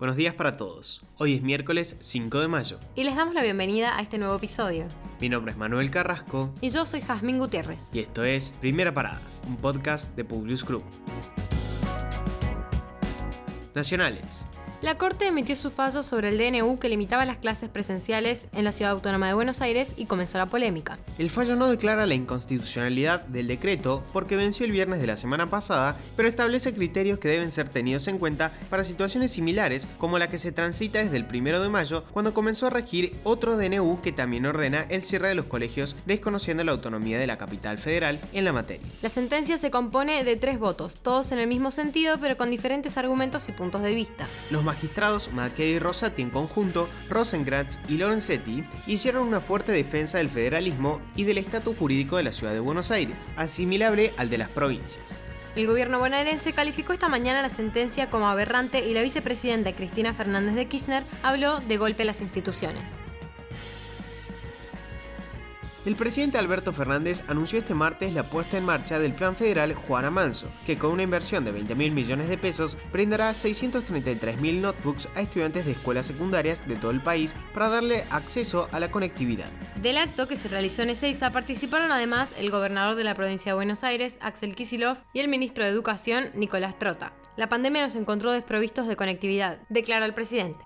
Buenos días para todos. Hoy es miércoles 5 de mayo. Y les damos la bienvenida a este nuevo episodio. Mi nombre es Manuel Carrasco. Y yo soy Jazmín Gutiérrez. Y esto es Primera Parada, un podcast de Publius Group. Nacionales. La Corte emitió su fallo sobre el DNU que limitaba las clases presenciales en la Ciudad Autónoma de Buenos Aires y comenzó la polémica. El fallo no declara la inconstitucionalidad del decreto porque venció el viernes de la semana pasada, pero establece criterios que deben ser tenidos en cuenta para situaciones similares como la que se transita desde el 1 de mayo cuando comenzó a regir otro DNU que también ordena el cierre de los colegios desconociendo la autonomía de la capital federal en la materia. La sentencia se compone de tres votos, todos en el mismo sentido pero con diferentes argumentos y puntos de vista. Los magistrados Mackey y Rosati en conjunto, Rosenkratz y Lorenzetti, hicieron una fuerte defensa del federalismo y del estatus jurídico de la ciudad de Buenos Aires, asimilable al de las provincias. El gobierno bonaerense calificó esta mañana la sentencia como aberrante y la vicepresidenta Cristina Fernández de Kirchner habló de golpe a las instituciones. El presidente Alberto Fernández anunció este martes la puesta en marcha del Plan Federal Juana Manso, que con una inversión de 20 mil millones de pesos brindará 633 mil notebooks a estudiantes de escuelas secundarias de todo el país para darle acceso a la conectividad. Del acto que se realizó en Ezeiza participaron además el gobernador de la provincia de Buenos Aires, Axel Kisilov, y el ministro de Educación, Nicolás Trota. La pandemia nos encontró desprovistos de conectividad, declaró el presidente.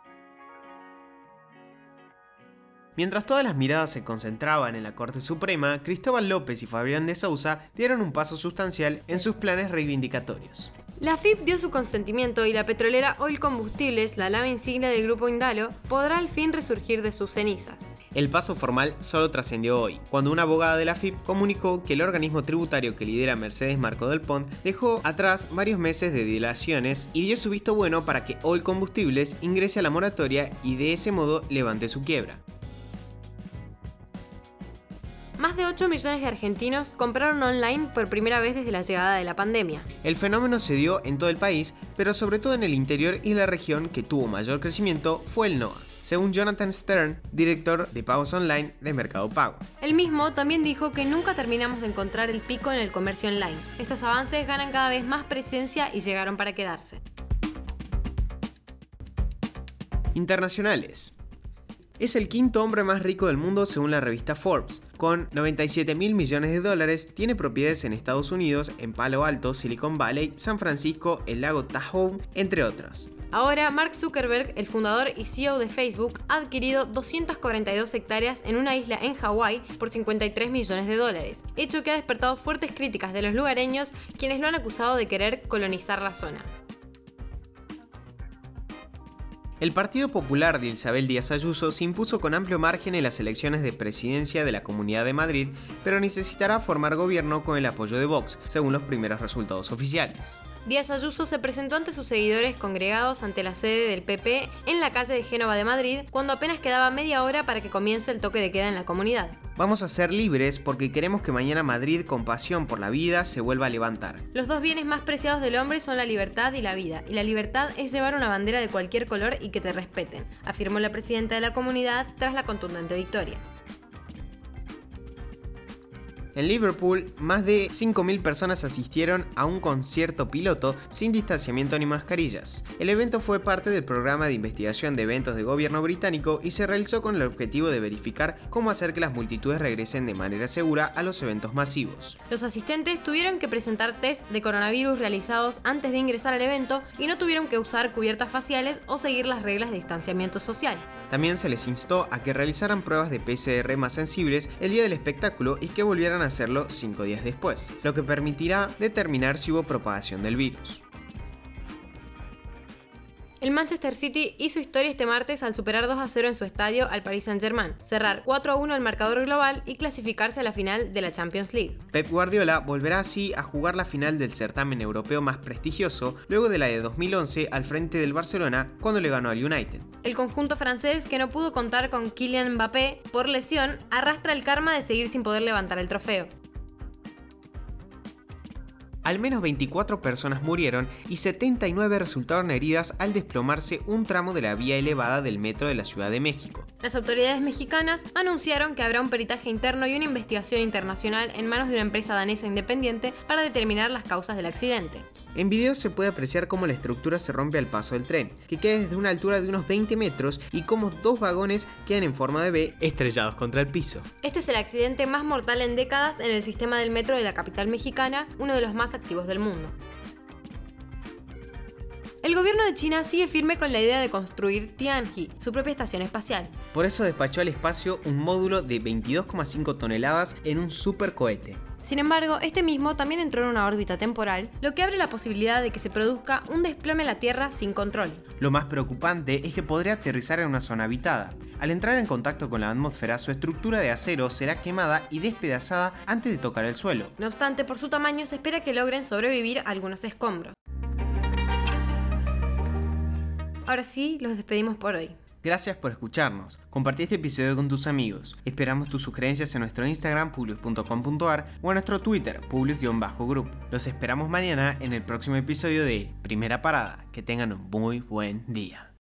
Mientras todas las miradas se concentraban en la Corte Suprema, Cristóbal López y Fabián de Sousa dieron un paso sustancial en sus planes reivindicatorios. La FIP dio su consentimiento y la petrolera Oil Combustibles, la nave insignia del grupo Indalo, podrá al fin resurgir de sus cenizas. El paso formal solo trascendió hoy, cuando una abogada de la FIP comunicó que el organismo tributario que lidera Mercedes Marco del Pont dejó atrás varios meses de dilaciones y dio su visto bueno para que Oil Combustibles ingrese a la moratoria y de ese modo levante su quiebra. Más de 8 millones de argentinos compraron online por primera vez desde la llegada de la pandemia. El fenómeno se dio en todo el país, pero sobre todo en el interior y la región que tuvo mayor crecimiento fue el NOA según Jonathan Stern, director de pagos online de Mercado Pago. El mismo también dijo que nunca terminamos de encontrar el pico en el comercio online. Estos avances ganan cada vez más presencia y llegaron para quedarse. Internacionales. Es el quinto hombre más rico del mundo según la revista Forbes. Con 97 mil millones de dólares, tiene propiedades en Estados Unidos, en Palo Alto, Silicon Valley, San Francisco, el lago Tahoe, entre otros. Ahora, Mark Zuckerberg, el fundador y CEO de Facebook, ha adquirido 242 hectáreas en una isla en Hawái por 53 millones de dólares, hecho que ha despertado fuertes críticas de los lugareños, quienes lo han acusado de querer colonizar la zona. El Partido Popular de Isabel Díaz Ayuso se impuso con amplio margen en las elecciones de presidencia de la Comunidad de Madrid, pero necesitará formar gobierno con el apoyo de Vox, según los primeros resultados oficiales. Díaz Ayuso se presentó ante sus seguidores congregados ante la sede del PP en la calle de Génova de Madrid cuando apenas quedaba media hora para que comience el toque de queda en la comunidad. Vamos a ser libres porque queremos que mañana Madrid, con pasión por la vida, se vuelva a levantar. Los dos bienes más preciados del hombre son la libertad y la vida, y la libertad es llevar una bandera de cualquier color y que te respeten, afirmó la presidenta de la comunidad tras la contundente victoria. En Liverpool, más de 5.000 personas asistieron a un concierto piloto sin distanciamiento ni mascarillas. El evento fue parte del programa de investigación de eventos de gobierno británico y se realizó con el objetivo de verificar cómo hacer que las multitudes regresen de manera segura a los eventos masivos. Los asistentes tuvieron que presentar test de coronavirus realizados antes de ingresar al evento y no tuvieron que usar cubiertas faciales o seguir las reglas de distanciamiento social. También se les instó a que realizaran pruebas de PCR más sensibles el día del espectáculo y que volvieran a hacerlo cinco días después, lo que permitirá determinar si hubo propagación del virus. El Manchester City hizo historia este martes al superar 2 a 0 en su estadio al Paris Saint-Germain, cerrar 4 a 1 el marcador global y clasificarse a la final de la Champions League. Pep Guardiola volverá así a jugar la final del certamen europeo más prestigioso luego de la de 2011 al frente del Barcelona cuando le ganó al United. El conjunto francés, que no pudo contar con Kylian Mbappé por lesión, arrastra el karma de seguir sin poder levantar el trofeo. Al menos 24 personas murieron y 79 resultaron heridas al desplomarse un tramo de la vía elevada del metro de la Ciudad de México. Las autoridades mexicanas anunciaron que habrá un peritaje interno y una investigación internacional en manos de una empresa danesa independiente para determinar las causas del accidente. En video se puede apreciar cómo la estructura se rompe al paso del tren, que queda desde una altura de unos 20 metros y cómo dos vagones quedan en forma de B estrellados contra el piso. Este es el accidente más mortal en décadas en el sistema del metro de la capital mexicana, uno de los más activos del mundo. El gobierno de China sigue firme con la idea de construir Tianhe, su propia estación espacial. Por eso despachó al espacio un módulo de 22,5 toneladas en un supercohete. Sin embargo, este mismo también entró en una órbita temporal, lo que abre la posibilidad de que se produzca un desplome en la Tierra sin control. Lo más preocupante es que podría aterrizar en una zona habitada. Al entrar en contacto con la atmósfera, su estructura de acero será quemada y despedazada antes de tocar el suelo. No obstante, por su tamaño se espera que logren sobrevivir algunos escombros. Ahora sí, los despedimos por hoy. Gracias por escucharnos. Compartí este episodio con tus amigos. Esperamos tus sugerencias en nuestro Instagram publius.com.ar o en nuestro Twitter publius-group. Los esperamos mañana en el próximo episodio de Primera Parada. Que tengan un muy buen día.